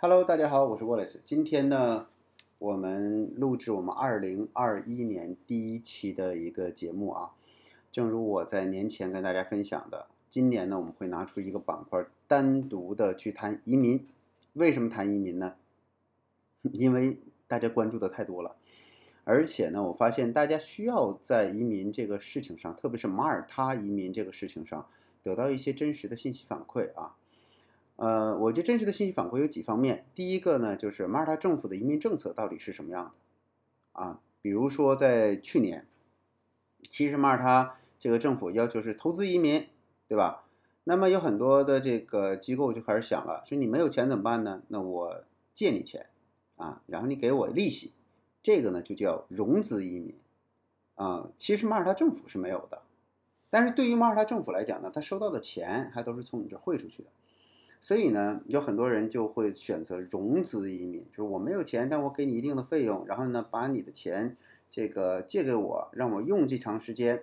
Hello，大家好，我是 Wallace。今天呢，我们录制我们二零二一年第一期的一个节目啊。正如我在年前跟大家分享的，今年呢，我们会拿出一个板块，单独的去谈移民。为什么谈移民呢？因为大家关注的太多了，而且呢，我发现大家需要在移民这个事情上，特别是马耳他移民这个事情上，得到一些真实的信息反馈啊。呃，我觉得真实的信息反馈有几方面。第一个呢，就是马耳他政府的移民政策到底是什么样的啊？比如说在去年，其实马耳他这个政府要求是投资移民，对吧？那么有很多的这个机构就开始想了，说你没有钱怎么办呢？那我借你钱啊，然后你给我利息，这个呢就叫融资移民啊。其实马耳他政府是没有的，但是对于马耳他政府来讲呢，他收到的钱还都是从你这汇出去的。所以呢，有很多人就会选择融资移民，就是我没有钱，但我给你一定的费用，然后呢，把你的钱这个借给我，让我用这长时间。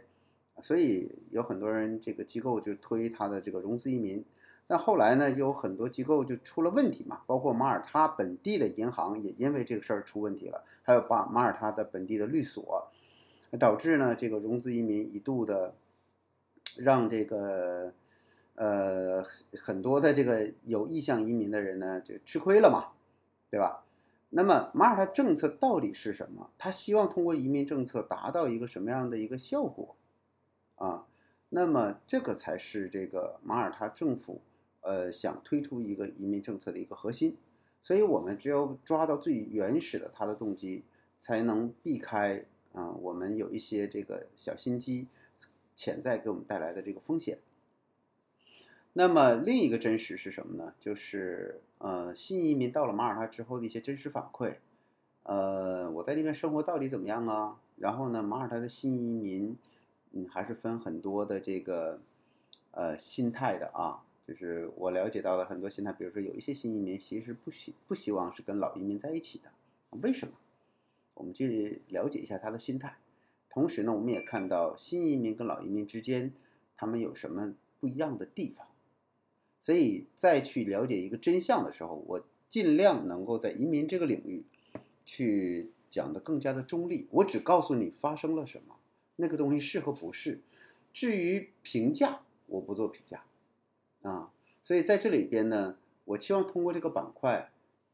所以有很多人这个机构就推他的这个融资移民，但后来呢，有很多机构就出了问题嘛，包括马耳他本地的银行也因为这个事儿出问题了，还有把马耳他的本地的律所，导致呢这个融资移民一度的让这个。呃，很多的这个有意向移民的人呢，就吃亏了嘛，对吧？那么马耳他政策到底是什么？他希望通过移民政策达到一个什么样的一个效果啊？那么这个才是这个马耳他政府呃想推出一个移民政策的一个核心。所以我们只有抓到最原始的他的动机，才能避开啊我们有一些这个小心机潜在给我们带来的这个风险。那么另一个真实是什么呢？就是呃，新移民到了马耳他之后的一些真实反馈。呃，我在那边生活到底怎么样啊？然后呢，马耳他的新移民，嗯，还是分很多的这个呃心态的啊。就是我了解到了很多心态，比如说有一些新移民其实不希不希望是跟老移民在一起的，为什么？我们去了解一下他的心态。同时呢，我们也看到新移民跟老移民之间他们有什么不一样的地方。所以，在去了解一个真相的时候，我尽量能够在移民这个领域去讲的更加的中立。我只告诉你发生了什么，那个东西是和不是。至于评价，我不做评价啊。所以在这里边呢，我期望通过这个板块，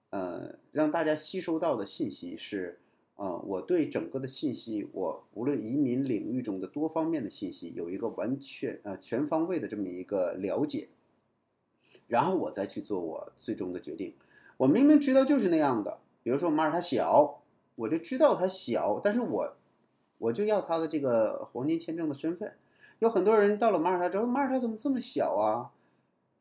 呃，让大家吸收到的信息是，呃，我对整个的信息，我无论移民领域中的多方面的信息，有一个完全呃全方位的这么一个了解。然后我再去做我最终的决定。我明明知道就是那样的，比如说马耳他小，我就知道它小，但是我我就要他的这个黄金签证的身份。有很多人到了马耳他之后，马耳他怎么这么小啊？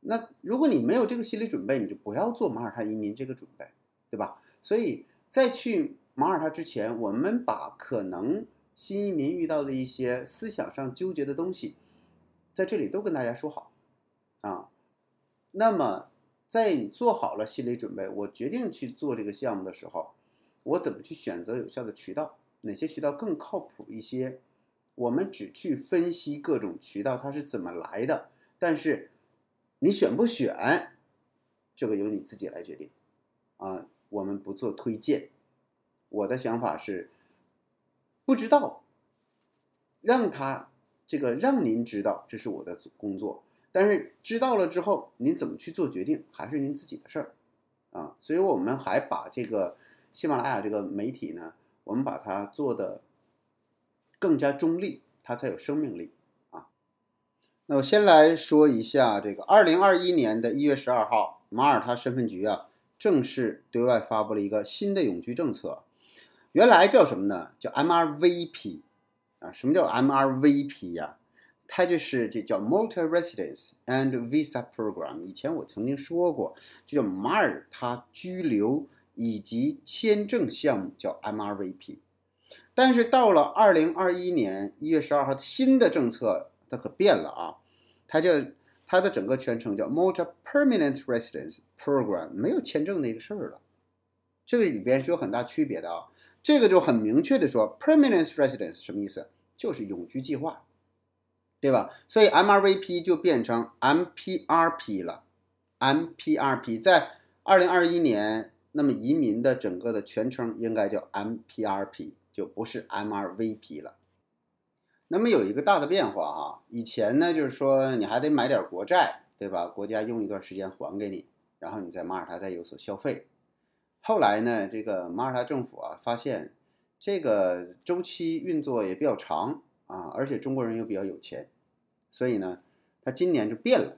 那如果你没有这个心理准备，你就不要做马耳他移民这个准备，对吧？所以在去马耳他之前，我们把可能新移民遇到的一些思想上纠结的东西，在这里都跟大家说好啊。那么，在你做好了心理准备，我决定去做这个项目的时候，我怎么去选择有效的渠道？哪些渠道更靠谱一些？我们只去分析各种渠道它是怎么来的，但是你选不选，这个由你自己来决定。啊，我们不做推荐。我的想法是，不知道，让他这个让您知道，这是我的工作。但是知道了之后，您怎么去做决定，还是您自己的事儿，啊，所以我们还把这个喜马拉雅这个媒体呢，我们把它做的更加中立，它才有生命力啊。那我先来说一下这个二零二一年的一月十二号，马耳他身份局啊正式对外发布了一个新的永居政策，原来叫什么呢？叫 MRVP 啊，什么叫 MRVP 呀？它就是这叫 Multi Residence and Visa Program。以前我曾经说过，就叫马耳他居留以及签证项目叫 MRVP。但是到了二零二一年一月十二号，新的政策它可变了啊！它叫它的整个全称叫 Multi Permanent Residence Program，没有签证那个事儿了。这个里边是有很大区别的啊！这个就很明确的说，Permanent Residence 什么意思？就是永居计划。对吧？所以 MRVP 就变成 MPRP 了。MPRP 在二零二一年，那么移民的整个的全称应该叫 MPRP，就不是 MRVP 了。那么有一个大的变化啊，以前呢就是说你还得买点国债，对吧？国家用一段时间还给你，然后你在马耳他再有所消费。后来呢，这个马耳他政府啊发现这个周期运作也比较长啊，而且中国人又比较有钱，所以呢，他今年就变了。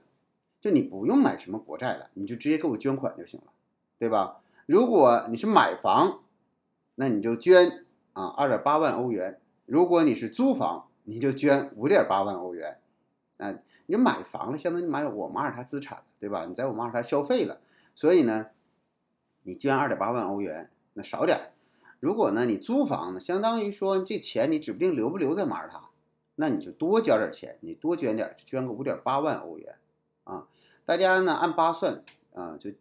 就你不用买什么国债了，你就直接给我捐款就行了，对吧？如果你是买房，那你就捐啊二点八万欧元；如果你是租房，你就捐五点八万欧元。啊，你买房了，相当于买我马耳他资产，对吧？你在我马耳他消费了，所以呢，你捐二点八万欧元，那少点。如果呢，你租房呢，相当于说这钱你指不定留不留在马耳他，那你就多交点钱，你多捐点，捐个五点八万欧元。啊，大家呢按八算啊，就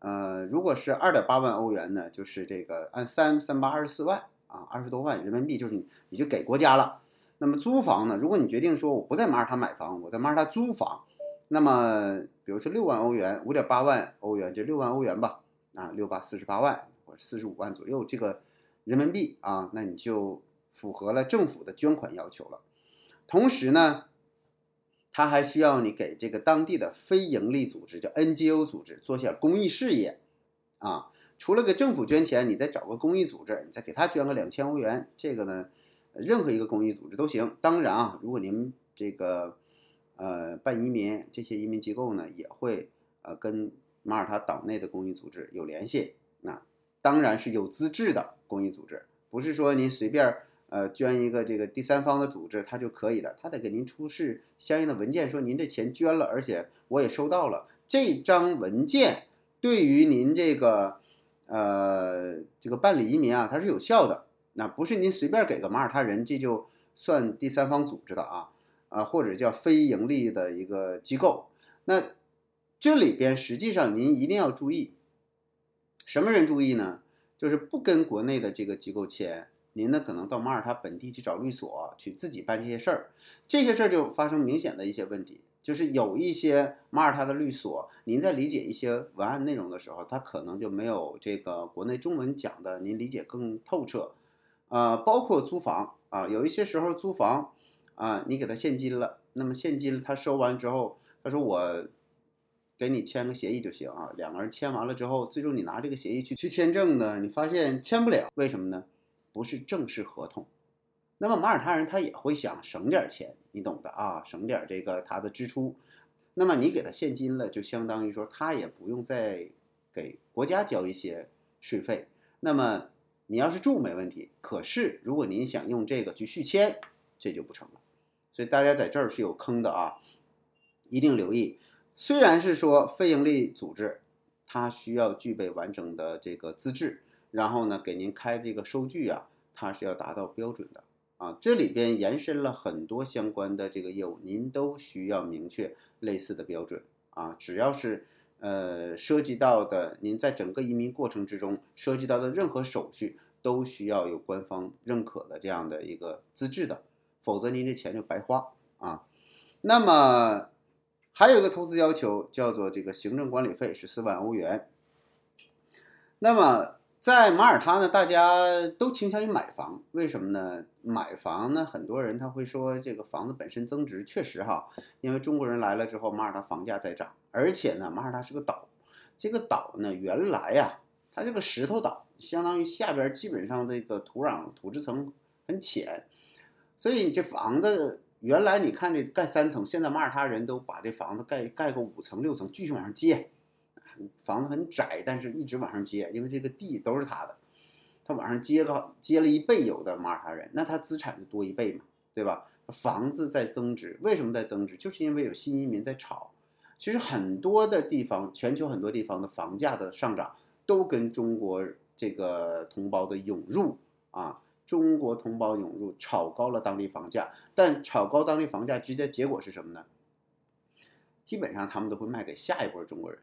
呃，如果是二点八万欧元呢，就是这个按三三八二十四万啊，二十多万人民币，就是你你就给国家了。那么租房呢，如果你决定说我不在马耳他买房，我在马耳他租房，那么比如说六万欧元，五点八万欧元就六万欧元吧，啊，六八四十八万或者四十五万左右这个人民币啊，那你就符合了政府的捐款要求了。同时呢。他还需要你给这个当地的非营利组织，叫 NGO 组织，做下公益事业，啊，除了给政府捐钱，你再找个公益组织，你再给他捐个两千欧元，这个呢，任何一个公益组织都行。当然啊，如果您这个呃办移民，这些移民机构呢也会呃跟马耳他岛内的公益组织有联系，当然是有资质的公益组织，不是说您随便。呃，捐一个这个第三方的组织，它就可以的，他得给您出示相应的文件，说您这钱捐了，而且我也收到了这张文件，对于您这个呃这个办理移民啊，它是有效的。那不是您随便给个马耳他人，这就算第三方组织的啊啊，或者叫非盈利的一个机构。那这里边实际上您一定要注意，什么人注意呢？就是不跟国内的这个机构签。您呢，可能到马耳他本地去找律所，去自己办这些事儿，这些事儿就发生明显的一些问题，就是有一些马耳他的律所，您在理解一些文案内容的时候，他可能就没有这个国内中文讲的您理解更透彻，呃，包括租房啊，有一些时候租房啊，你给他现金了，那么现金他收完之后，他说我给你签个协议就行啊，两个人签完了之后，最终你拿这个协议去去签证呢，你发现签不了，为什么呢？不是正式合同，那么马耳他人他也会想省点钱，你懂的啊，省点这个他的支出。那么你给他现金了，就相当于说他也不用再给国家交一些税费。那么你要是住没问题，可是如果您想用这个去续签，这就不成了。所以大家在这儿是有坑的啊，一定留意。虽然是说非营利组织，它需要具备完整的这个资质。然后呢，给您开这个收据啊，它是要达到标准的啊。这里边延伸了很多相关的这个业务，您都需要明确类似的标准啊。只要是呃涉及到的，您在整个移民过程之中涉及到的任何手续，都需要有官方认可的这样的一个资质的，否则您的钱就白花啊。那么还有一个投资要求叫做这个行政管理费是四万欧元。那么在马耳他呢，大家都倾向于买房，为什么呢？买房呢，很多人他会说这个房子本身增值，确实哈，因为中国人来了之后，马耳他房价在涨，而且呢，马耳他是个岛，这个岛呢，原来呀，它这个石头岛，相当于下边基本上这个土壤土质层很浅，所以你这房子原来你看这盖三层，现在马耳他人都把这房子盖盖个五层六层，继续往上接。房子很窄，但是一直往上接，因为这个地都是他的，他往上接个接了一倍，有的马耳他人，那他资产就多一倍嘛，对吧？房子在增值，为什么在增值？就是因为有新移民在炒。其实很多的地方，全球很多地方的房价的上涨，都跟中国这个同胞的涌入啊，中国同胞涌入炒高了当地房价，但炒高当地房价直接结果是什么呢？基本上他们都会卖给下一波中国人。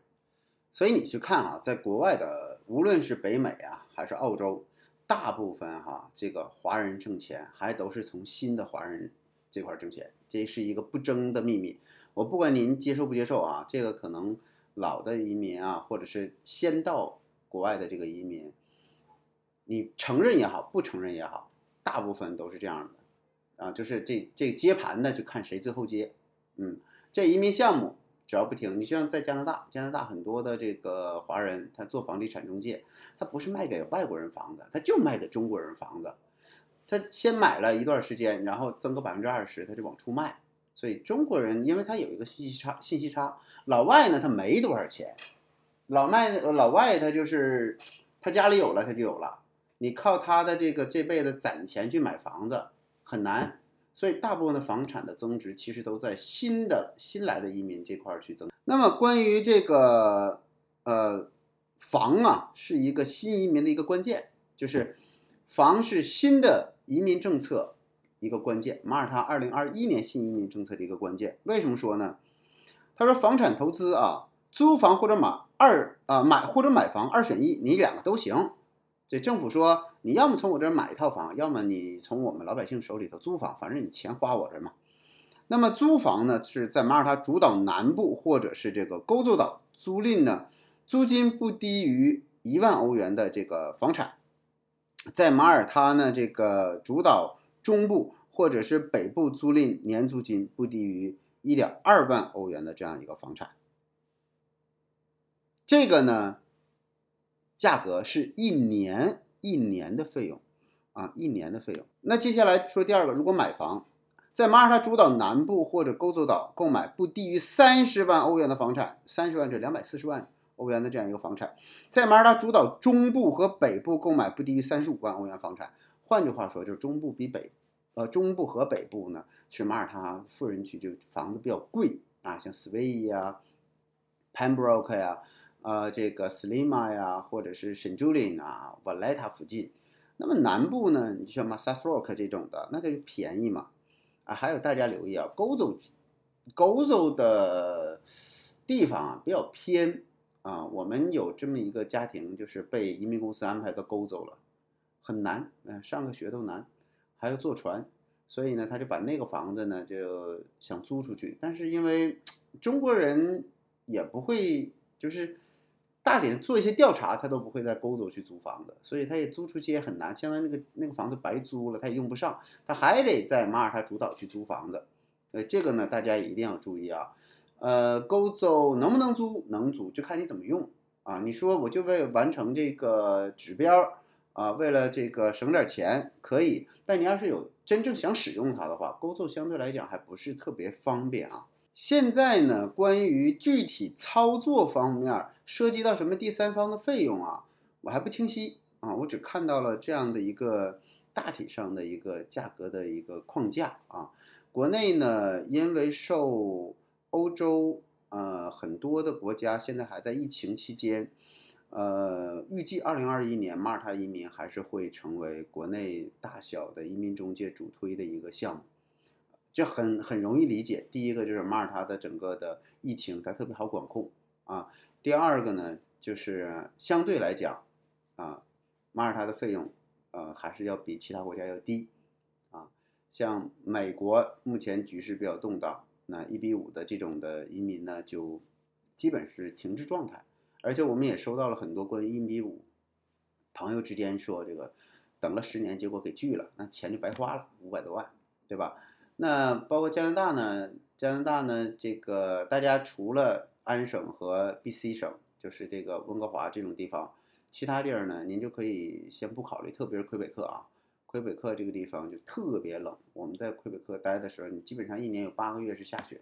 所以你去看啊，在国外的，无论是北美啊，还是澳洲，大部分哈，这个华人挣钱还都是从新的华人这块挣钱，这是一个不争的秘密。我不管您接受不接受啊，这个可能老的移民啊，或者是先到国外的这个移民，你承认也好，不承认也好，大部分都是这样的啊，就是这这接盘呢，就看谁最后接。嗯，这移民项目只要不停，你像在加拿大，加拿大很多的这个华人，他做房地产中介，他不是卖给外国人房子，他就卖给中国人房子。他先买了一段时间，然后增个百分之二十，他就往出卖。所以中国人，因为他有一个信息差，信息差。老外呢，他没多少钱。老外，老外他就是他家里有了，他就有了。你靠他的这个这辈子攒钱去买房子很难。所以大部分的房产的增值，其实都在新的新来的移民这块去增。那么关于这个呃房啊，是一个新移民的一个关键，就是房是新的移民政策。一个关键，马耳他二零二一年新移民政策的一个关键。为什么说呢？他说，房产投资啊，租房或者买二啊买或者买房二选一，你两个都行。这政府说，你要么从我这儿买一套房，要么你从我们老百姓手里头租房，反正你钱花我这儿嘛。那么租房呢，是在马耳他主岛南部或者是这个勾洲岛租赁呢，租金不低于一万欧元的这个房产，在马耳他呢这个主岛。中部或者是北部租赁年租金不低于一点二万欧元的这样一个房产，这个呢，价格是一年一年的费用啊，一年的费用。那接下来说第二个，如果买房在马耳他诸岛南部或者勾洲岛购买不低于三十万欧元的房产，三十万至两百四十万欧元的这样一个房产，在马耳他诸岛中部和北部购买不低于三十五万欧元房产。换句话说，就是中部比北，呃，中部和北部呢，是马耳他富人区，就房子比较贵啊，像斯威伊呀、Pembroke 呀、呃，这个 Slima 呀，或者是 s 朱林 Julien 啊、Valletta 附近。那么南部呢，你像 Massarock 这种的，那就便宜嘛。啊，还有大家留意啊，勾州，勾州的地方啊比较偏啊。我们有这么一个家庭，就是被移民公司安排到勾州了。很难，嗯，上个学都难，还要坐船，所以呢，他就把那个房子呢就想租出去，但是因为中国人也不会，就是大连做一些调查，他都不会在欧洲去租房子，所以他也租出去也很难，相当于那个那个房子白租了，他也用不上，他还得在马耳他主岛去租房子，呃，这个呢大家一定要注意啊，呃，欧洲能不能租？能租，就看你怎么用啊。你说我就为完成这个指标。啊，为了这个省点钱可以，但你要是有真正想使用它的话，勾奏相对来讲还不是特别方便啊。现在呢，关于具体操作方面涉及到什么第三方的费用啊，我还不清晰啊，我只看到了这样的一个大体上的一个价格的一个框架啊。国内呢，因为受欧洲呃很多的国家现在还在疫情期间。呃，预计二零二一年马耳他移民还是会成为国内大小的移民中介主推的一个项目，这很很容易理解。第一个就是马耳他的整个的疫情它特别好管控啊，第二个呢就是相对来讲啊，马耳他的费用呃还是要比其他国家要低啊。像美国目前局势比较动荡，那一比五的这种的移民呢就基本是停滞状态。而且我们也收到了很多关于一比五，朋友之间说这个等了十年，结果给拒了，那钱就白花了，五百多万，对吧？那包括加拿大呢？加拿大呢？这个大家除了安省和 BC 省，就是这个温哥华这种地方，其他地儿呢，您就可以先不考虑，特别是魁北克啊，魁北克这个地方就特别冷。我们在魁北克待的时候，你基本上一年有八个月是下雪，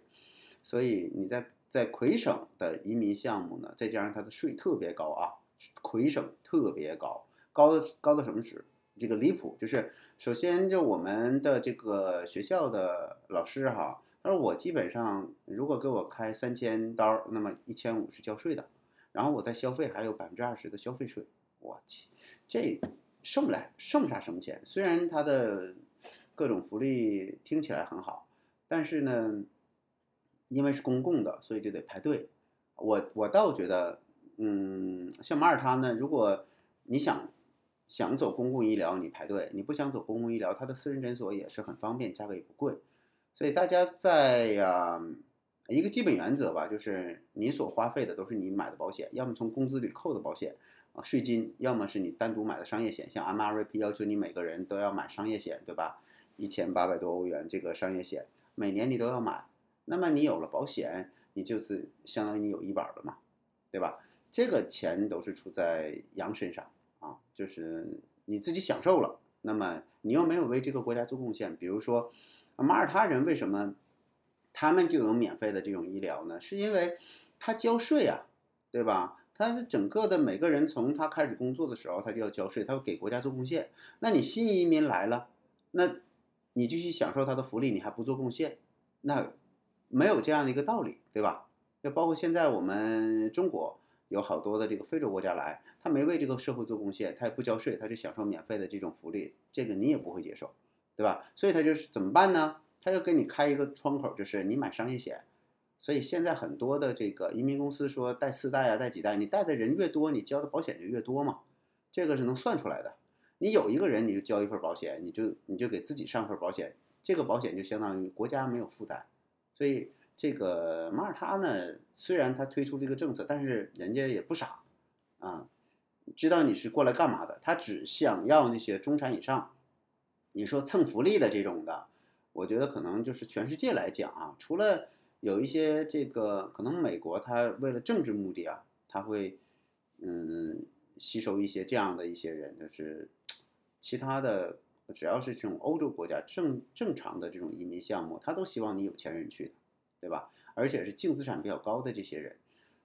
所以你在。在魁省的移民项目呢，再加上它的税特别高啊，魁省特别高，高的高到什么值？这个离谱，就是首先就我们的这个学校的老师哈，他说我基本上如果给我开三千刀，那么一千五是交税的，然后我再消费还有百分之二十的消费税，我去，这剩不来，剩不下什么钱。虽然它的各种福利听起来很好，但是呢。因为是公共的，所以就得排队。我我倒觉得，嗯，像马耳他呢，如果你想想走公共医疗，你排队；你不想走公共医疗，它的私人诊所也是很方便，价格也不贵。所以大家在呀一个基本原则吧，就是你所花费的都是你买的保险，要么从工资里扣的保险啊税金，要么是你单独买的商业险，像 MRP 要求你每个人都要买商业险，对吧？一千八百多欧元这个商业险，每年你都要买。那么你有了保险，你就是相当于你有医保了嘛，对吧？这个钱都是出在羊身上，就是你自己享受了，那么你又没有为这个国家做贡献。比如说马耳他人为什么？他们就有免费的这种医疗呢，是因为他交税啊，对吧？他整个的每个人从他开始工作的时候，他就要交税，他要给国家做贡献。那你新移民来了，那你继续享受他的福利，你还不做贡献，那没有这样的一个道理，对吧？就包括现在我们中国有好多的这个非洲国家来，他没为这个社会做贡献，他也不交税，他就享受免费的这种福利，这个你也不会接受，对吧？所以他就是怎么办呢？他要给你开一个窗口，就是你买商业险，所以现在很多的这个移民公司说带四代啊，带几代，你带的人越多，你交的保险就越多嘛，这个是能算出来的。你有一个人，你就交一份保险，你就你就给自己上份保险，这个保险就相当于国家没有负担。所以这个马耳他呢，虽然他推出这个政策，但是人家也不傻啊，知道你是过来干嘛的，他只想要那些中产以上，你说蹭福利的这种的。我觉得可能就是全世界来讲啊，除了有一些这个可能美国他为了政治目的啊，他会嗯吸收一些这样的一些人，就是其他的只要是这种欧洲国家正正常的这种移民项目，他都希望你有钱人去的，对吧？而且是净资产比较高的这些人。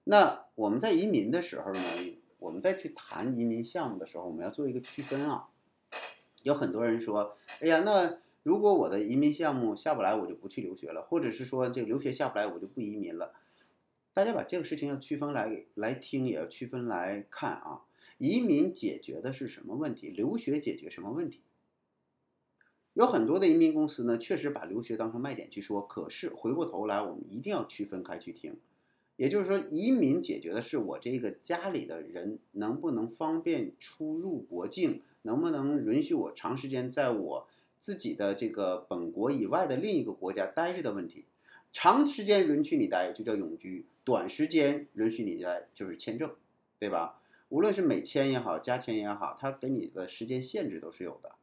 那我们在移民的时候呢，我们再去谈移民项目的时候，我们要做一个区分啊。有很多人说，哎呀，那。如果我的移民项目下不来，我就不去留学了，或者是说这个留学下不来，我就不移民了。大家把这个事情要区分来来听，也要区分来看啊。移民解决的是什么问题？留学解决什么问题？有很多的移民公司呢，确实把留学当成卖点去说。可是回过头来，我们一定要区分开去听。也就是说，移民解决的是我这个家里的人能不能方便出入国境，能不能允许我长时间在我。自己的这个本国以外的另一个国家待着的问题，长时间允许你待就叫永居，短时间允许你待就是签证，对吧？无论是美签也好，加签也好，它给你的时间限制都是有的。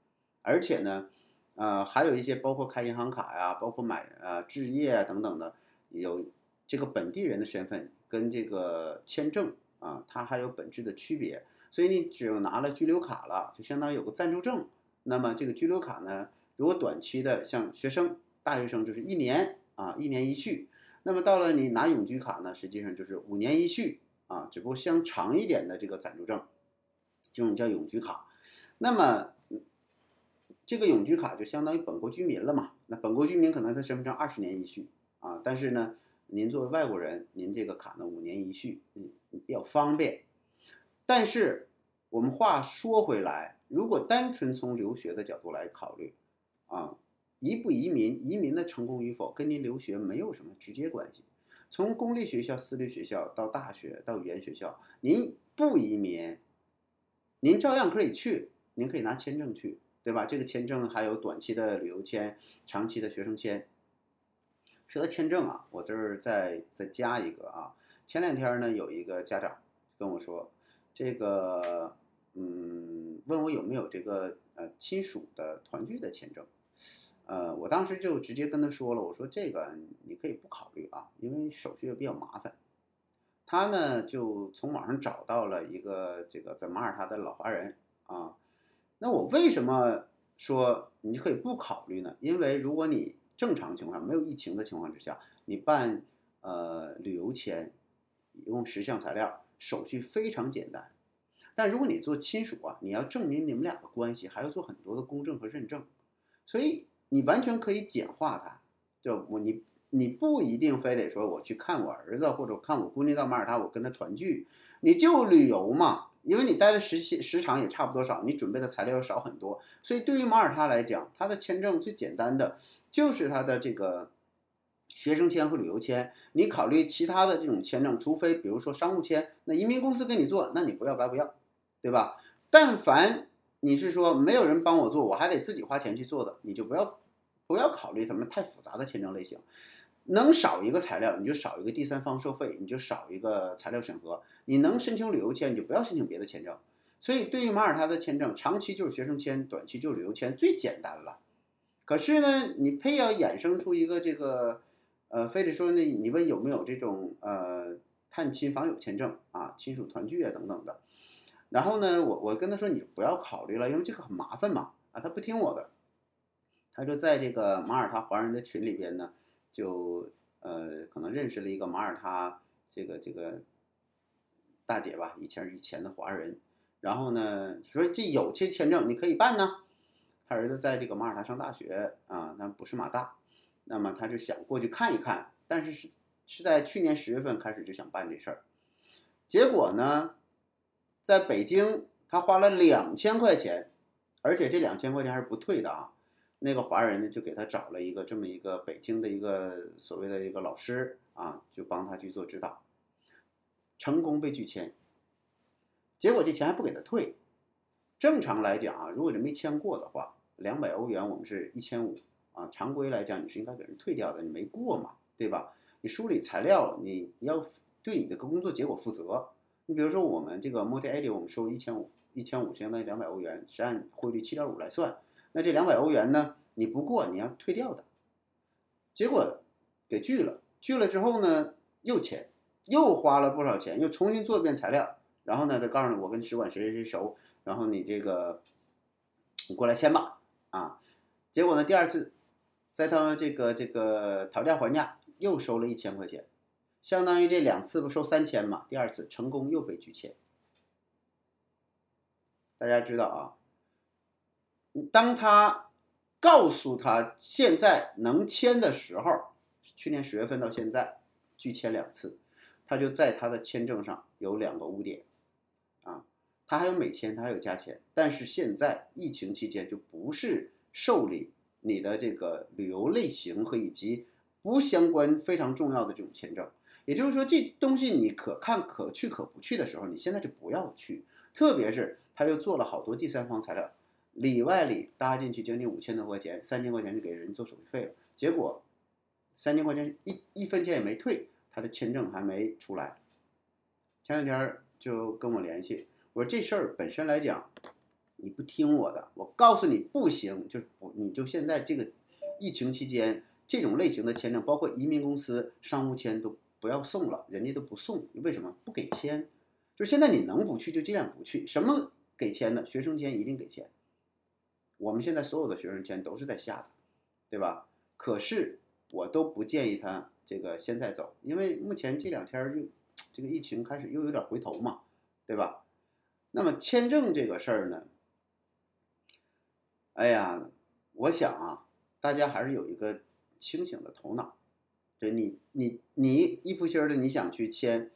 而且呢，呃，还有一些包括开银行卡呀，包括买呃置业啊等等的，有这个本地人的身份跟这个签证啊，它还有本质的区别。所以你只有拿了居留卡了，就相当于有个暂住证。那么这个居留卡呢，如果短期的像学生、大学生就是一年啊，一年一续。那么到了你拿永居卡呢，实际上就是五年一续啊，只不过相长一点的这个暂住证，这种叫永居卡。那么这个永居卡就相当于本国居民了嘛？那本国居民可能他身份证二十年一续啊，但是呢，您作为外国人，您这个卡呢五年一续，嗯，比较方便。但是我们话说回来。如果单纯从留学的角度来考虑，啊，移不移民，移民的成功与否跟您留学没有什么直接关系。从公立学校、私立学校到大学到语言学校，您不移民，您照样可以去，您可以拿签证去，对吧？这个签证还有短期的旅游签、长期的学生签。说到签证啊，我这儿再再加一个啊，前两天呢有一个家长跟我说，这个。嗯，问我有没有这个呃亲属的团聚的签证，呃，我当时就直接跟他说了，我说这个你可以不考虑啊，因为手续也比较麻烦。他呢就从网上找到了一个这个在马耳他的老华人啊，那我为什么说你可以不考虑呢？因为如果你正常情况没有疫情的情况之下，你办呃旅游签，一共十项材料，手续非常简单。但如果你做亲属啊，你要证明你们俩的关系，还要做很多的公证和认证，所以你完全可以简化它。就我你你不一定非得说我去看我儿子或者看我姑娘到马耳他，我跟他团聚，你就旅游嘛，因为你待的时期时长也差不多少，你准备的材料要少很多。所以对于马耳他来讲，他的签证最简单的就是他的这个学生签和旅游签。你考虑其他的这种签证，除非比如说商务签，那移民公司给你做，那你不要白不要。对吧？但凡你是说没有人帮我做，我还得自己花钱去做的，你就不要不要考虑什么太复杂的签证类型。能少一个材料，你就少一个第三方收费，你就少一个材料审核。你能申请旅游签，你就不要申请别的签证。所以，对于马耳他的签证，长期就是学生签，短期就是旅游签，最简单了。可是呢，你非要衍生出一个这个，呃，非得说呢，你问有没有这种呃探亲访友签证啊，亲属团聚啊等等的。然后呢，我我跟他说你不要考虑了，因为这个很麻烦嘛。啊，他不听我的，他说在这个马耳他华人的群里边呢，就呃可能认识了一个马耳他这个这个大姐吧，以前以前的华人。然后呢，说这有些签证你可以办呢。他儿子在这个马耳他上大学啊，那不是马大，那么他就想过去看一看，但是是是在去年十月份开始就想办这事儿，结果呢，在北京他花了两千块钱，而且这两千块钱还是不退的啊。那个华人呢就给他找了一个这么一个北京的一个所谓的一个老师啊，就帮他去做指导，成功被拒签。结果这钱还不给他退，正常来讲啊，如果是没签过的话，两百欧元我们是一千五啊，常规来讲你是应该给人退掉的，你没过嘛，对吧？你梳理材料，你你要对你的工作结果负责。你比如说我们这个 Multi ID 我们收一千五，一千五相当于两百欧元，是按汇率七点五来算，那这两百欧元呢，你不过你要退掉的。结果给拒了，拒了之后呢，又签，又花了不少钱，又重新做一遍材料。然后呢，他告诉你我跟使馆谁谁谁熟，然后你这个你过来签吧，啊，结果呢，第二次在他这个这个讨价还价又收了一千块钱，相当于这两次不收三千嘛，第二次成功又被拒签。大家知道啊，当他告诉他现在能签的时候，去年十月份到现在拒签两次，他就在他的签证上有两个污点。啊，他还有美签，他还有加签，但是现在疫情期间就不是受理你的这个旅游类型和以及不相关非常重要的这种签证，也就是说这东西你可看可去可不去的时候，你现在就不要去，特别是他又做了好多第三方材料，里外里搭进去将近五千多块钱，三千块钱就给人做手续费了，结果三千块钱一一分钱也没退，他的签证还没出来，前两天。就跟我联系，我说这事儿本身来讲，你不听我的，我告诉你不行，就不你就现在这个疫情期间，这种类型的签证，包括移民公司商务签都不要送了，人家都不送，为什么不给签？就现在你能不去就尽量不去。什么给签的？学生签一定给签。我们现在所有的学生签都是在下的，对吧？可是我都不建议他这个现在走，因为目前这两天就。这个疫情开始又有点回头嘛，对吧？那么签证这个事儿呢，哎呀，我想啊，大家还是有一个清醒的头脑。对你，你，你一扑心儿的你想去签，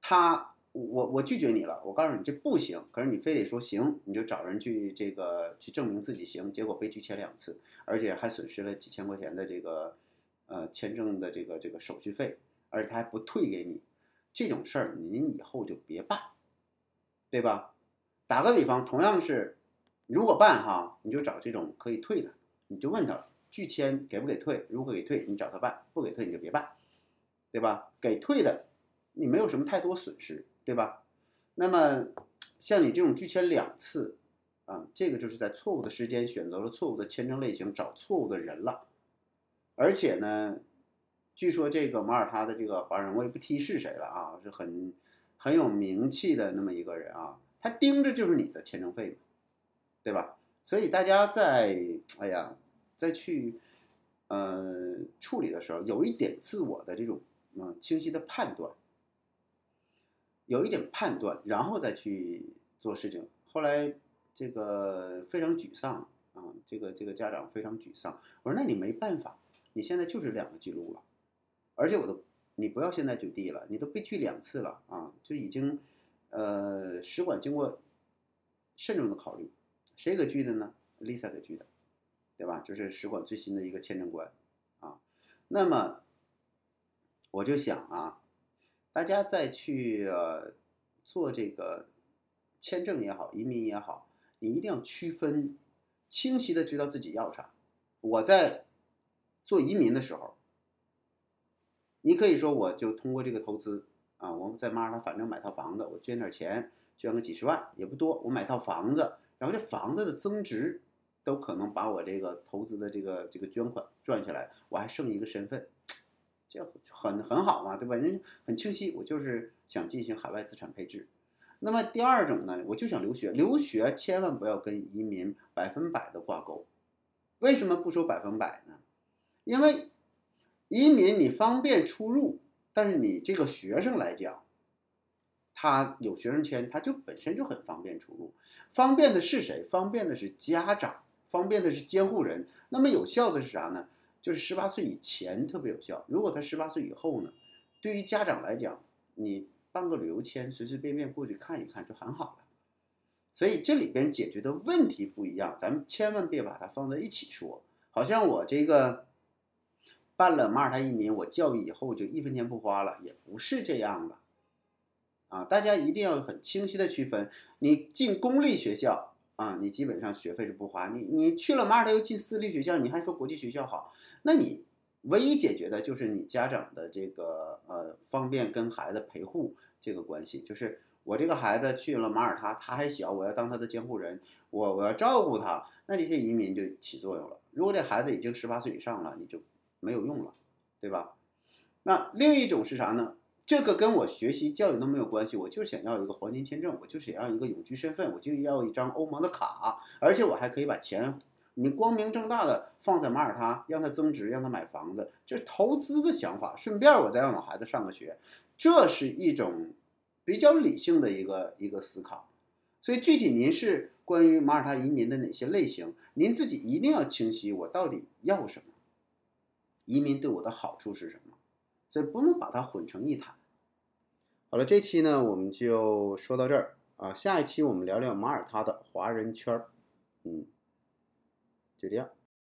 他，我，我拒绝你了。我告诉你这不行，可是你非得说行，你就找人去这个去证明自己行，结果被拒签两次，而且还损失了几千块钱的这个呃签证的这个这个手续费，而且他还不退给你。这种事儿您以后就别办，对吧？打个比方，同样是如果办哈，你就找这种可以退的，你就问他拒签给不给退？如果给退，你找他办；不给退，你就别办，对吧？给退的，你没有什么太多损失，对吧？那么像你这种拒签两次啊，这个就是在错误的时间选择了错误的签证类型，找错误的人了，而且呢。据说这个马耳他的这个华人，我也不提是谁了啊，是很很有名气的那么一个人啊，他盯着就是你的签证费嘛，对吧？所以大家在哎呀，在去呃处理的时候，有一点自我的这种嗯清晰的判断，有一点判断，然后再去做事情。后来这个非常沮丧啊，这个这个家长非常沮丧。我说那你没办法，你现在就是两个记录了。而且我都，你不要现在就地了，你都被拒两次了啊，就已经，呃，使馆经过慎重的考虑，谁给拒的呢？Lisa 给拒的，对吧？就是使馆最新的一个签证官啊。那么我就想啊，大家再去呃做这个签证也好，移民也好，你一定要区分，清晰的知道自己要啥。我在做移民的时候。你可以说我就通过这个投资啊，我们在马耳他反正买套房子，我捐点钱，捐个几十万也不多，我买套房子，然后这房子的增值都可能把我这个投资的这个这个捐款赚下来，我还剩一个身份，这很很好嘛，对吧？人很清晰，我就是想进行海外资产配置。那么第二种呢，我就想留学，留学千万不要跟移民百分百的挂钩。为什么不说百分百呢？因为移民你方便出入，但是你这个学生来讲，他有学生签，他就本身就很方便出入。方便的是谁？方便的是家长，方便的是监护人。那么有效的是啥呢？就是十八岁以前特别有效。如果他十八岁以后呢，对于家长来讲，你办个旅游签，随随便便过去看一看就很好了。所以这里边解决的问题不一样，咱们千万别把它放在一起说。好像我这个。办了马耳他移民，我教育以后就一分钱不花了，也不是这样的，啊，大家一定要很清晰的区分。你进公立学校啊，你基本上学费是不花。你你去了马耳他又进私立学校，你还说国际学校好，那你唯一解决的就是你家长的这个呃方便跟孩子陪护这个关系，就是我这个孩子去了马耳他，他还小，我要当他的监护人，我我要照顾他，那这些移民就起作用了。如果这孩子已经十八岁以上了，你就。没有用了，对吧？那另一种是啥呢？这个跟我学习教育都没有关系，我就想要一个黄金签证，我就想要一个永居身份，我就要一张欧盟的卡，而且我还可以把钱，你光明正大的放在马耳他，让它增值，让他买房子，这是投资的想法，顺便我再让我孩子上个学，这是一种比较理性的一个一个思考。所以具体您是关于马耳他移民的哪些类型，您自己一定要清晰，我到底要什么。移民对我的好处是什么？所以不能把它混成一谈。好了，这期呢我们就说到这儿啊，下一期我们聊聊马耳他的华人圈儿，嗯，就这样。